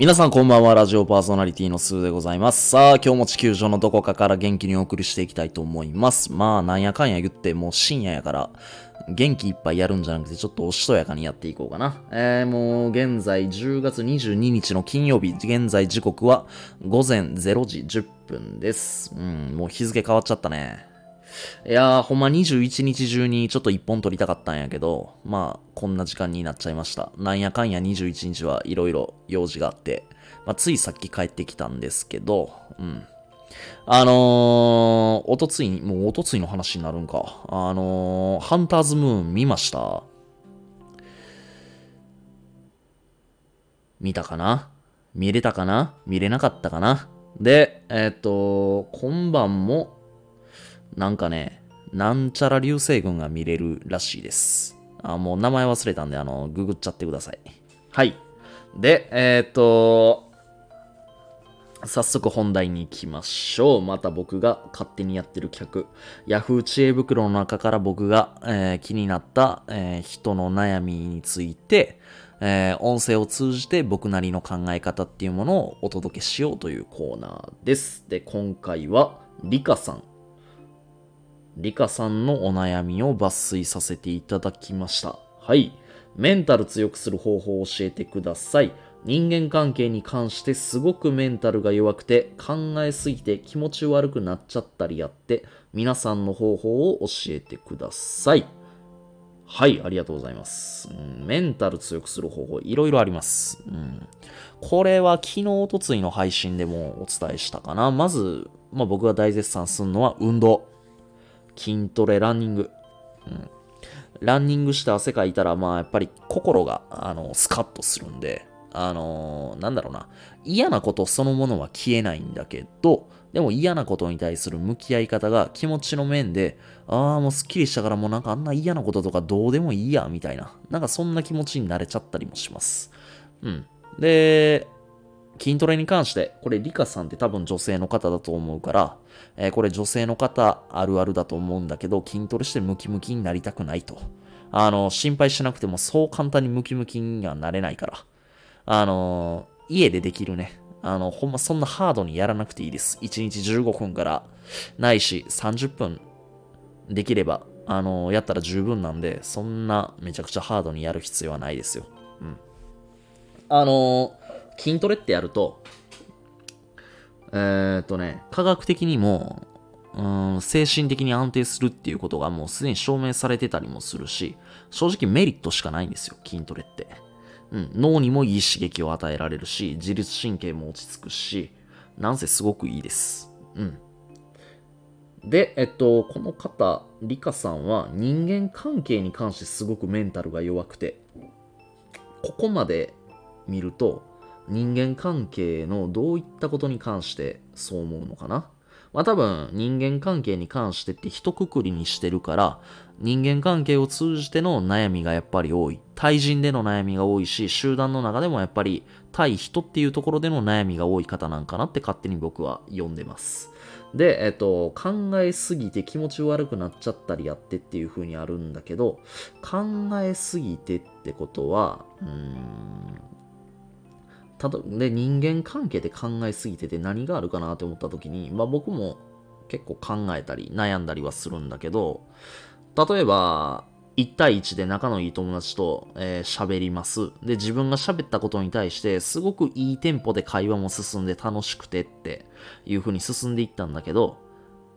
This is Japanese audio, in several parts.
皆さんこんばんは、ラジオパーソナリティのスーでございます。さあ、今日も地球上のどこかから元気にお送りしていきたいと思います。まあ、なんやかんや言って、もう深夜やから、元気いっぱいやるんじゃなくて、ちょっとおしとやかにやっていこうかな。えー、もう、現在10月22日の金曜日、現在時刻は午前0時10分です。うん、もう日付変わっちゃったね。いやー、ほんま21日中にちょっと一本撮りたかったんやけど、まあ、こんな時間になっちゃいました。なんやかんや21日はいろいろ用事があって、まあ、ついさっき帰ってきたんですけど、うん。あのー、おとついに、もうおとついの話になるんか。あのー、ハンターズムーン見ました？見たかな？見れたかな？見れなかったかな？で、えっ、と、今晩も、なんかね、なんちゃら流星群が見れるらしいです。あ、もう名前忘れたんで、あの、ググっちゃってください。はい。で、えっ、と、早速本題に行きましょう。また僕が勝手にやってる企画。Yahoo 知恵袋の中から僕が、えー気になった、えー人の悩みについて、えー音声を通じて僕なりの考え方っていうものをお届けしようというコーナーです。で、今回は、リカさん。リカさんのお悩みを抜粋させていただきました。はい。メンタル強くする方法を教えてください。人間関係に関してすごくメンタルが弱くて考えすぎて気持ち悪くなっちゃったりやって皆さんの方法を教えてください。はい、ありがとうございます。うんメンタル強くする方法いろいろあります。うんこれは昨日、おとついの配信でもお伝えしたかな。まず、まあ、僕が大絶賛するのは運動。筋トレ、ランニング。うん。ランニングして汗かいたら、まあ、やっぱり心が、あの、スカッとするんで、あのーなんだろうな。嫌なことそのものは消えないんだけど、でも嫌なことに対する向き合い方が気持ちの面で、ああ、もうスッキリしたからもうなんかあんな嫌なこととかどうでもいいや、みたいな。なんかそんな気持ちになれちゃったりもします。うん。で、筋トレに関して、これリカさんって多分女性の方だと思うから、えーこれ女性の方あるあるだと思うんだけど、筋トレしてムキムキになりたくないと。あの、心配しなくてもそう簡単にムキムキにはなれないから。あの、家でできるね。あの、ほんまそんなハードにやらなくていいです。1日15分から、ないし30分できれば、あの、やったら十分なんで、そんなめちゃくちゃハードにやる必要はないですよ。うん。あの、筋トレってやると、えーっとね、科学的にも、うん、精神的に安定するっていうことがもうすでに証明されてたりもするし、正直メリットしかないんですよ、筋トレって。うん、脳にもいい刺激を与えられるし、自律神経も落ち着くし、なんせすごくいいです。うん。で、えっと、この方、リカさんは人間関係に関してすごくメンタルが弱くて、ここまで見ると、人間関係のどういったことに関してそう思うのかな？まあ多分人間関係に関してって一括りにしてるから人間関係を通じての悩みがやっぱり多い。対人での悩みが多いし集団の中でもやっぱり対人っていうところでの悩みが多い方なんかなって勝手に僕は読んでます。で、えっと、考えすぎて気持ち悪くなっちゃったりやってっていう風にあるんだけど考えすぎてってことはうーんただで人間関係で考えすぎてて何があるかなって思った時に、まあ、僕も結構考えたり悩んだりはするんだけど例えば1対1で仲のいい友達と喋、えーります。で自分が喋ったことに対してすごくいいテンポで会話も進んで楽しくてっていう風に進んでいったんだけど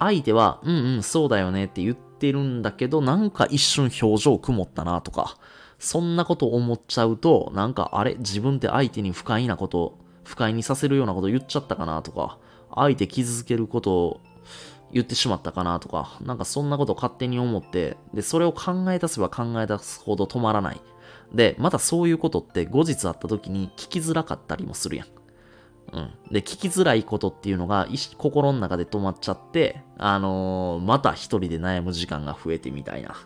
相手はうんうんそうだよねって言ってるんだけどなんか一瞬表情曇ったなとかそんなこと思っちゃうと、なんか、あれ自分って相手に不快なこと、不快にさせるようなこと言っちゃったかなとか、相手傷つけることを言ってしまったかなとか、なんかそんなこと勝手に思って、で、それを考え出せば考え出すほど止まらない。で、またそういうことって後日会った時に聞きづらかったりもするやん。うん。で、聞きづらいことっていうのが、心の中で止まっちゃって、あのーまた一人で悩む時間が増えてみたいな。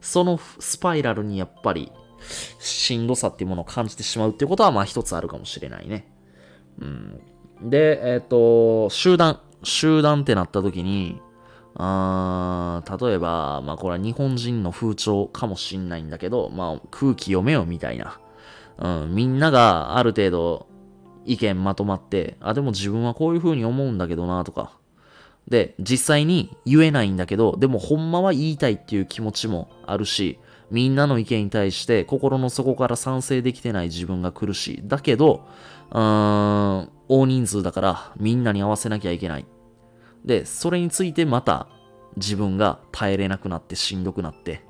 そのスパイラルにやっぱり、しんどさっていうものを感じてしまうっていうことは、まあ一つあるかもしれないね。うん。で、えっ、と、集団。集団ってなった時に、あー例えば、まあこれは日本人の風潮かもしんないんだけど、まあ空気読めよみたいな。うん、みんながある程度意見まとまって、あ、でも自分はこういう風に思うんだけどなとか。で、実際に言えないんだけど、でもほんまは言いたいっていう気持ちもあるし、みんなの意見に対して心の底から賛成できてない自分が苦しい。だけど、うーん、大人数だからみんなに合わせなきゃいけない。で、それについてまた自分が耐えれなくなってしんどくなって、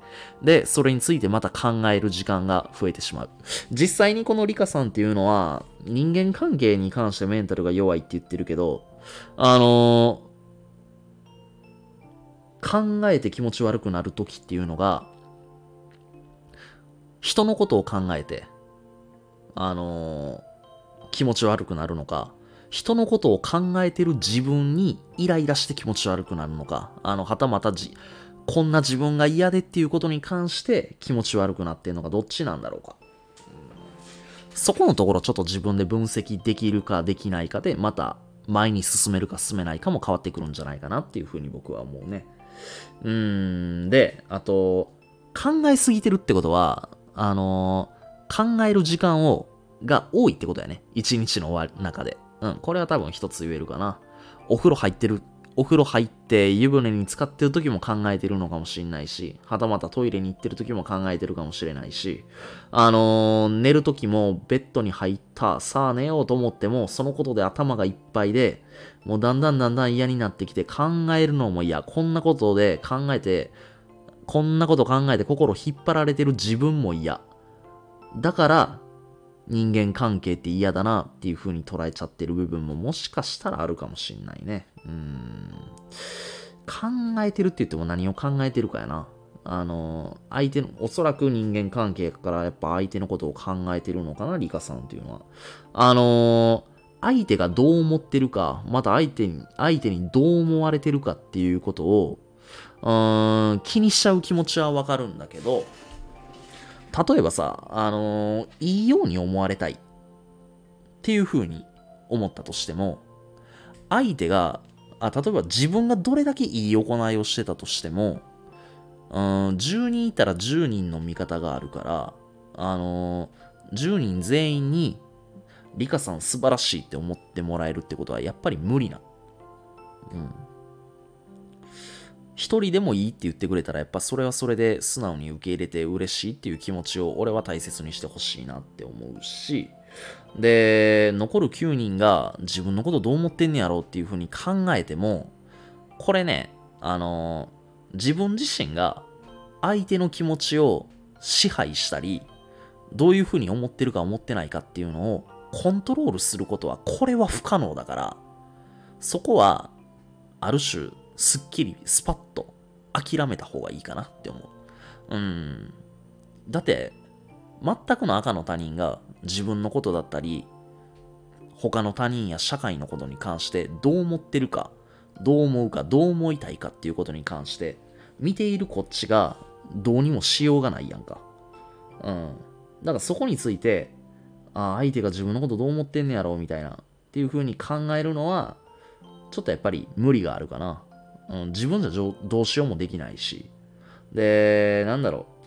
で、それについてまた考える時間が増えてしまう。実際にこのリカさんっていうのは、人間関係に関してメンタルが弱いって言ってるけど、あのー、考えて気持ち悪くなる時っていうのが、人のことを考えて、あのー、気持ち悪くなるのか、人のことを考えてる自分にイライラして気持ち悪くなるのか、あの、はたまたじ、こんな自分が嫌でっていうことに関して気持ち悪くなってるのかどっちなんだろうか。そこのところちょっと自分で分析できるかできないかで、また前に進めるか進めないかも変わってくるんじゃないかなっていうふうに僕は思うね。うん、で、あと、考えすぎてるってことは、あのー、考える時間を、が多いってことやね。一日の中で。うん、これは多分一つ言えるかな。お風呂入ってる、お風呂入って湯船に浸かってる時も考えてるのかもしれないし、はたまたトイレに行ってる時も考えてるかもしれないし、あのー、寝る時もベッドに入った、さあ寝ようと思っても、そのことで頭がいっぱいで、もうだんだんだんだん嫌になってきて考えるのも嫌、こんなことで考えて、こんなこと考えて心引っ張られてる自分も嫌。だから、人間関係って嫌だなっていう風に捉えちゃってる部分ももしかしたらあるかもしんないね。うん。考えてるって言っても何を考えてるかやな。あの、相手の、おそらく人間関係からやっぱ相手のことを考えてるのかな、リカさんっていうのは。あの相手がどう思ってるか、また相手に、相手にどう思われてるかっていうことを、うーん、気にしちゃう気持ちはわかるんだけど、例えばさ、あのー、いいように思われたいっていう風に思ったとしても、相手が、あ例えば自分がどれだけいい行いをしてたとしても、うん、10人いたら10人の味方があるから、あのー、10人全員に、リカさん素晴らしいって思ってもらえるってことはやっぱり無理な。うん。一人でもいいって言ってくれたら、やっぱそれはそれで素直に受け入れて嬉しいっていう気持ちを俺は大切にしてほしいなって思うし、で、残る9人が自分のことどう思ってんねやろうっていうふうに考えても、これね、あの自分自身が相手の気持ちを支配したり、どういうふうに思ってるか思ってないかっていうのをコントロールすることは、これは不可能だから、そこは、ある種、すっきり、スパッと諦めた方がいいかなって思う。うん。だって、全くの赤の他人が自分のことだったり、他の他人や社会のことに関してどう思ってるか、どう思うか、どう思いたいかっていうことに関して、見ているこっちがどうにもしようがないやんか。うん。だからそこについて、ああ、相手が自分のことどう思ってんねやろうみたいな、っていう風に考えるのは、ちょっとやっぱり無理があるかな。うん、自分じゃどうしようもできないし。で、なんだろう。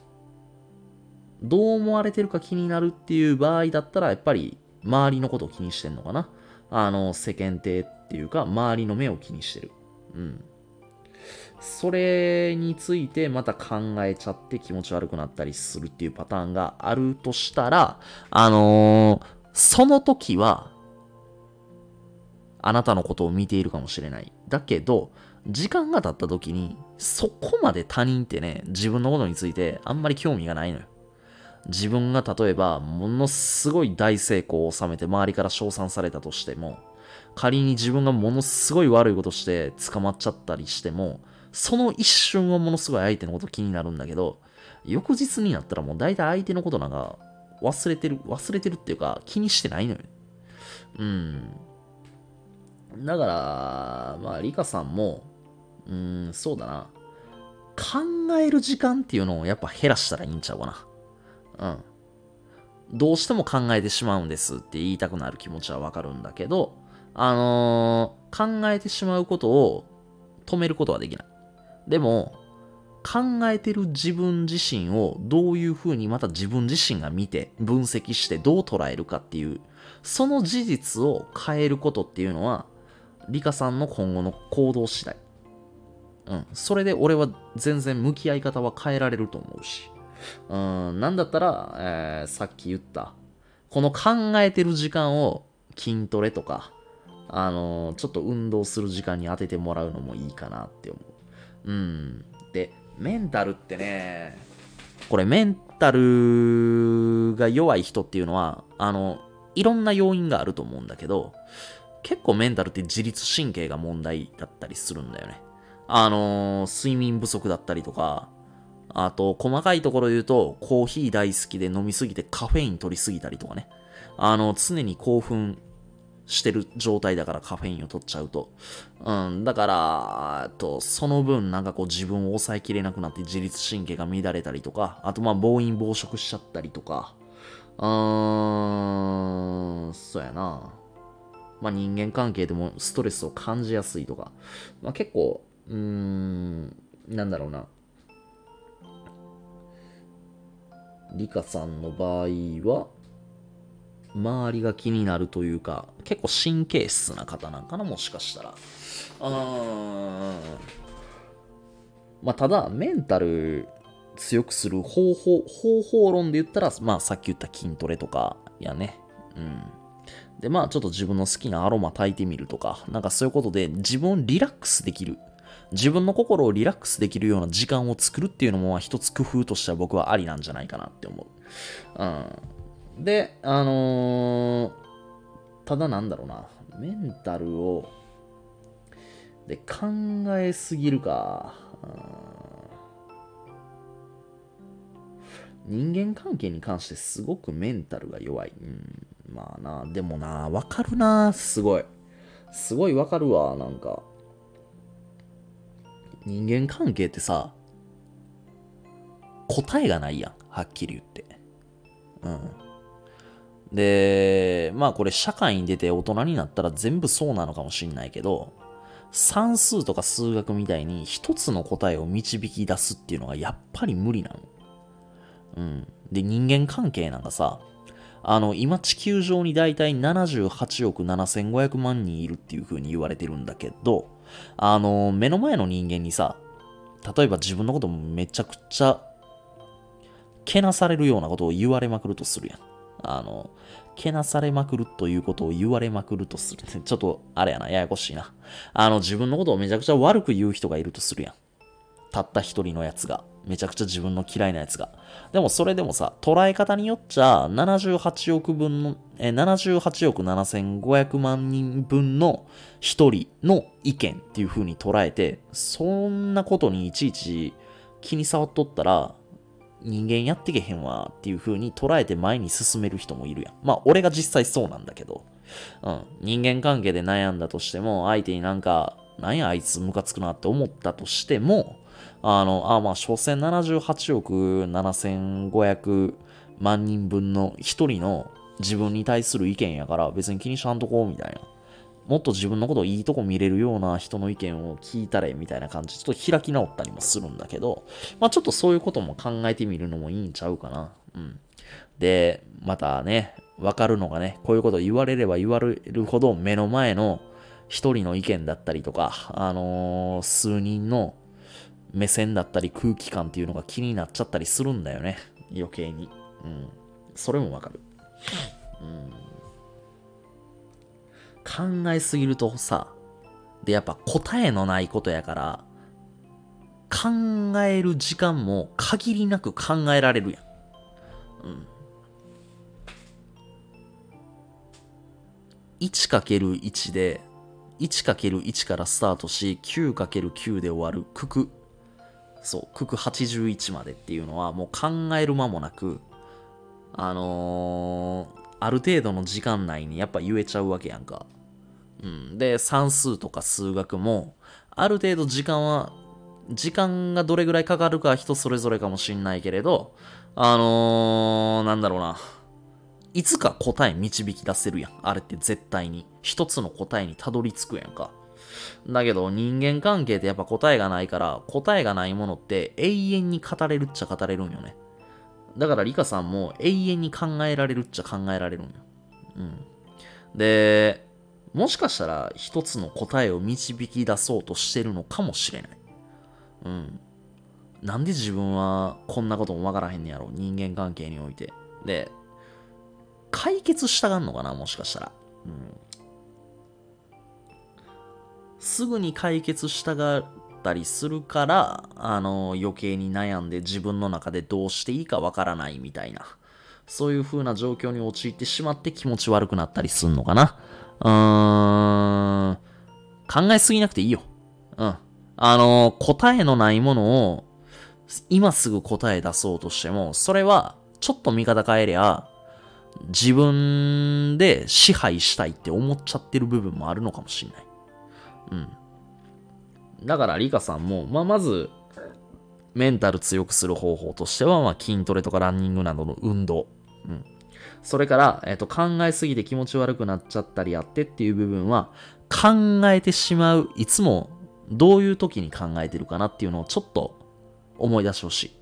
どう思われてるか気になるっていう場合だったら、やっぱり周りのことを気にしてんのかな。あの、世間体っていうか、周りの目を気にしてる。うん。それについてまた考えちゃって気持ち悪くなったりするっていうパターンがあるとしたら、あのー、その時は、あなたのことを見ているかもしれない。だけど、時間が経った時に、そこまで他人ってね、自分のことについてあんまり興味がないのよ。自分が例えば、ものすごい大成功を収めて周りから称賛されたとしても、仮に自分がものすごい悪いことして捕まっちゃったりしても、その一瞬はものすごい相手のこと気になるんだけど、翌日になったらもう大体相手のことなんか忘れてる、忘れてるっていうか気にしてないのよ。うん。だから、まあ、リカさんも、うん、そうだな。考える時間っていうのをやっぱ減らしたらいいんちゃうかな。うん。どうしても考えてしまうんですって言いたくなる気持ちはわかるんだけど、あのー、考えてしまうことを止めることはできない。でも、考えてる自分自身をどういう風にまた自分自身が見て分析してどう捉えるかっていうその事実を変えることっていうのはリカさんの今後の行動次第うん。それで俺は全然向き合い方は変えられると思うし。うん。なんだったら、えー、さっき言った。この考えてる時間を筋トレとかあのー、ちょっと運動する時間に当ててもらうのもいいかなって思う。うん。でメンタルってね、これメンタルが弱い人っていうのは、あの、いろんな要因があると思うんだけど、結構メンタルって自律神経が問題だったりするんだよね。あの睡眠不足だったりとか、あと、細かいところ言うと、コーヒー大好きで飲みすぎてカフェイン取りすぎたりとかね。あの、常に興奮してる状態だからカフェインを取っちゃうと。うん、だから、と、その分なんかこう自分を抑えきれなくなって自律神経が乱れたりとか、あとまあ暴飲暴食しちゃったりとか、うーん、そうやな。まあ人間関係でもストレスを感じやすいとか、まあ結構、うーん、なんだろうな。リカさんの場合は、周りが気になるというか、結構神経質な方なんかな、もしかしたら。あまあ、ただ、メンタル強くする方法、方法論で言ったら、まあ、さっき言った筋トレとかやね。うん。で、まあ、ちょっと自分の好きなアロマ炊いてみるとか、なんかそういうことで自分をリラックスできる。自分の心をリラックスできるような時間を作るっていうのも一つ工夫としては僕はありなんじゃないかなって思う。うん。で、あのー、ただなんだろうな、メンタルを、で、考えすぎるか。人間関係に関してすごくメンタルが弱い。うん、まあな、でもな、わかるな、すごい。すごいわかるわ、なんか。人間関係ってさ、答えがないやん、はっきり言って。うん。で、まあこれ社会に出て大人になったら全部そうなのかもしんないけど、算数とか数学みたいに一つの答えを導き出すっていうのがやっぱり無理なの。うん。で、人間関係なんかさ、あの、今地球上にだいたい78億7500万人いるっていう風に言われてるんだけど、あの、目の前の人間にさ、例えば自分のことめちゃくちゃ、けなされるようなことを言われまくるとするやん。あの、けなされまくるということを言われまくるとする。ちょっと、あれやな、ややこしいな。あの、自分のことをめちゃくちゃ悪く言う人がいるとするやん。たった一人のやつが。めちゃくちゃ自分の嫌いなやつが。でもそれでもさ、捉え方によっちゃ、78億分の、え、78億7500万人分の一人の意見っていう風に捉えて、そんなことにいちいち気に障っとったら、人間やってけへんわっていう風に捉えて前に進める人もいるやん。まあ俺が実際そうなんだけど、うん。人間関係で悩んだとしても、相手になんか、なんやあいつムカつくなって思ったとしても、あの、あまあ、所詮78億7500万人分の一人の自分に対する意見やから別に気にしゃんとこうみたいな。もっと自分のことをいいとこ見れるような人の意見を聞いたれみたいな感じ、ちょっと開き直ったりもするんだけど、まあちょっとそういうことも考えてみるのもいいんちゃうかな。うん。で、またね、わかるのがね、こういうこと言われれば言われるほど目の前の一人の意見だったりとか、あのー、数人の目線だったり空気感っていうのが気になっちゃったりするんだよね。余計に。うん。それもわかる。うん。考えすぎるとさ、で、やっぱ答えのないことやから、考える時間も限りなく考えられるやん。うん。1×1 で、1×1 からスタートし、9×9 で終わる九九。そう、九九81までっていうのはもう考える間もなく、あのー、ある程度の時間内にやっぱ言えちゃうわけやんか。うん。で、算数とか数学も、ある程度時間は、時間がどれぐらいかかるか人それぞれかもしんないけれど、あのー、なんだろうな。いつか答え導き出せるやん。あれって絶対に。一つの答えにたどり着くやんか。だけど人間関係ってやっぱ答えがないから、答えがないものって永遠に語れるっちゃ語れるんよね。だからリカさんも永遠に考えられるっちゃ考えられるんよ。うん。で、もしかしたら一つの答えを導き出そうとしてるのかもしれない。うん。なんで自分はこんなこともわからへんねやろ人間関係において。で、解決したがんのかなもしかしたら。うん。すぐに解決したがったりするから、あの、余計に悩んで自分の中でどうしていいかわからないみたいな。そういう風な状況に陥ってしまって気持ち悪くなったりすんのかな。うーん。考えすぎなくていいよ。うん。あの、答えのないものを、今すぐ答え出そうとしても、それは、ちょっと見方変えりゃ、自分で支配したいって思っちゃってる部分もあるのかもしれない。うん。だから、リカさんも、まあ、まず、メンタル強くする方法としては、まあ、筋トレとかランニングなどの運動。うん。それから、えっ、と、考えすぎて気持ち悪くなっちゃったりやってっていう部分は、考えてしまう、いつもどういう時に考えてるかなっていうのをちょっと思い出してほしい。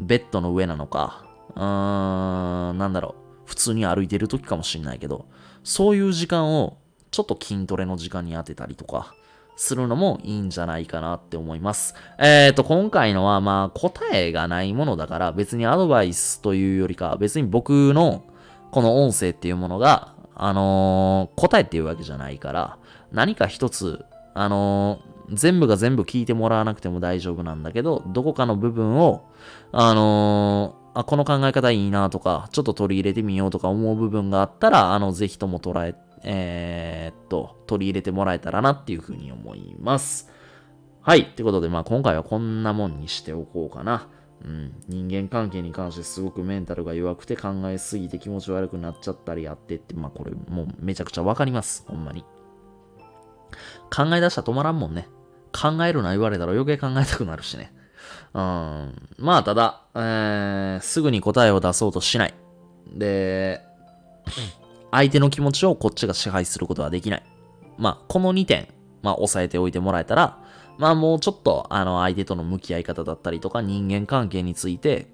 ベッドの上なのか、うーん、なんだろう、普通に歩いてる時かもしんないけど、そういう時間をちょっと筋トレの時間に当てたりとか、するのもいいんじゃないかなって思います。えっ、ー、と、今回のはまあ答えがないものだから別にアドバイスというよりか別に僕のこの音声っていうものが、あのー答えっていうわけじゃないから何か一つ、あのー全部が全部聞いてもらわなくても大丈夫なんだけど、どこかの部分を、あのあ、この考え方いいなとか、ちょっと取り入れてみようとか思う部分があったら、あの、ぜひとも捉え、えーっと、取り入れてもらえたらなっていうふうに思います。はい。ってことで、まあ今回はこんなもんにしておこうかな。うん。人間関係に関してすごくメンタルが弱くて考えすぎて気持ち悪くなっちゃったりやってって、まあこれもうめちゃくちゃわかります。ほんまに。考え出したら止まらんもんね。考えるな言われたら余計考えたくなるしね。うん。まあただ、えー、すぐに答えを出そうとしない。で、相手の気持ちをこっちが支配することはできない。まあ、この2点、まあ、押さえておいてもらえたら、まあ、もうちょっと、あの、相手との向き合い方だったりとか、人間関係について、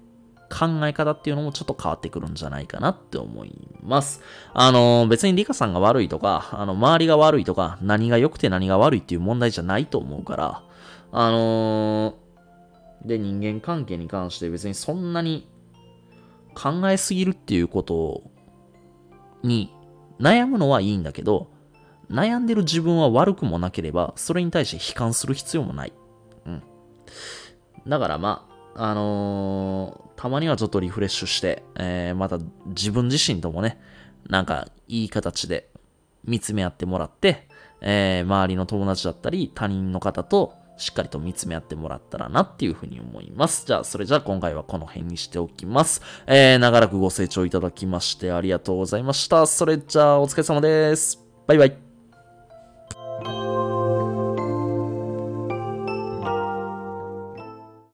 考え方っていうのもちょっと変わってくるんじゃないかなって思います。あの、別にリカさんが悪いとか、あの、周りが悪いとか、何が良くて何が悪いっていう問題じゃないと思うから、あので、人間関係に関して別にそんなに考えすぎるっていうことに悩むのはいいんだけど、悩んでる自分は悪くもなければ、それに対して悲観する必要もない。うん。だからまあ、あのーたまにはちょっとリフレッシュして、えーまた自分自身ともね、なんかいい形で見つめ合ってもらって、えー周りの友達だったり他人の方としっかりと見つめ合ってもらったらなっていうふうに思います。じゃあ、それじゃあ今回はこの辺にしておきます。えー、長らくご清聴いただきましてありがとうございました。それじゃあ、お疲れ様です。バイバイ。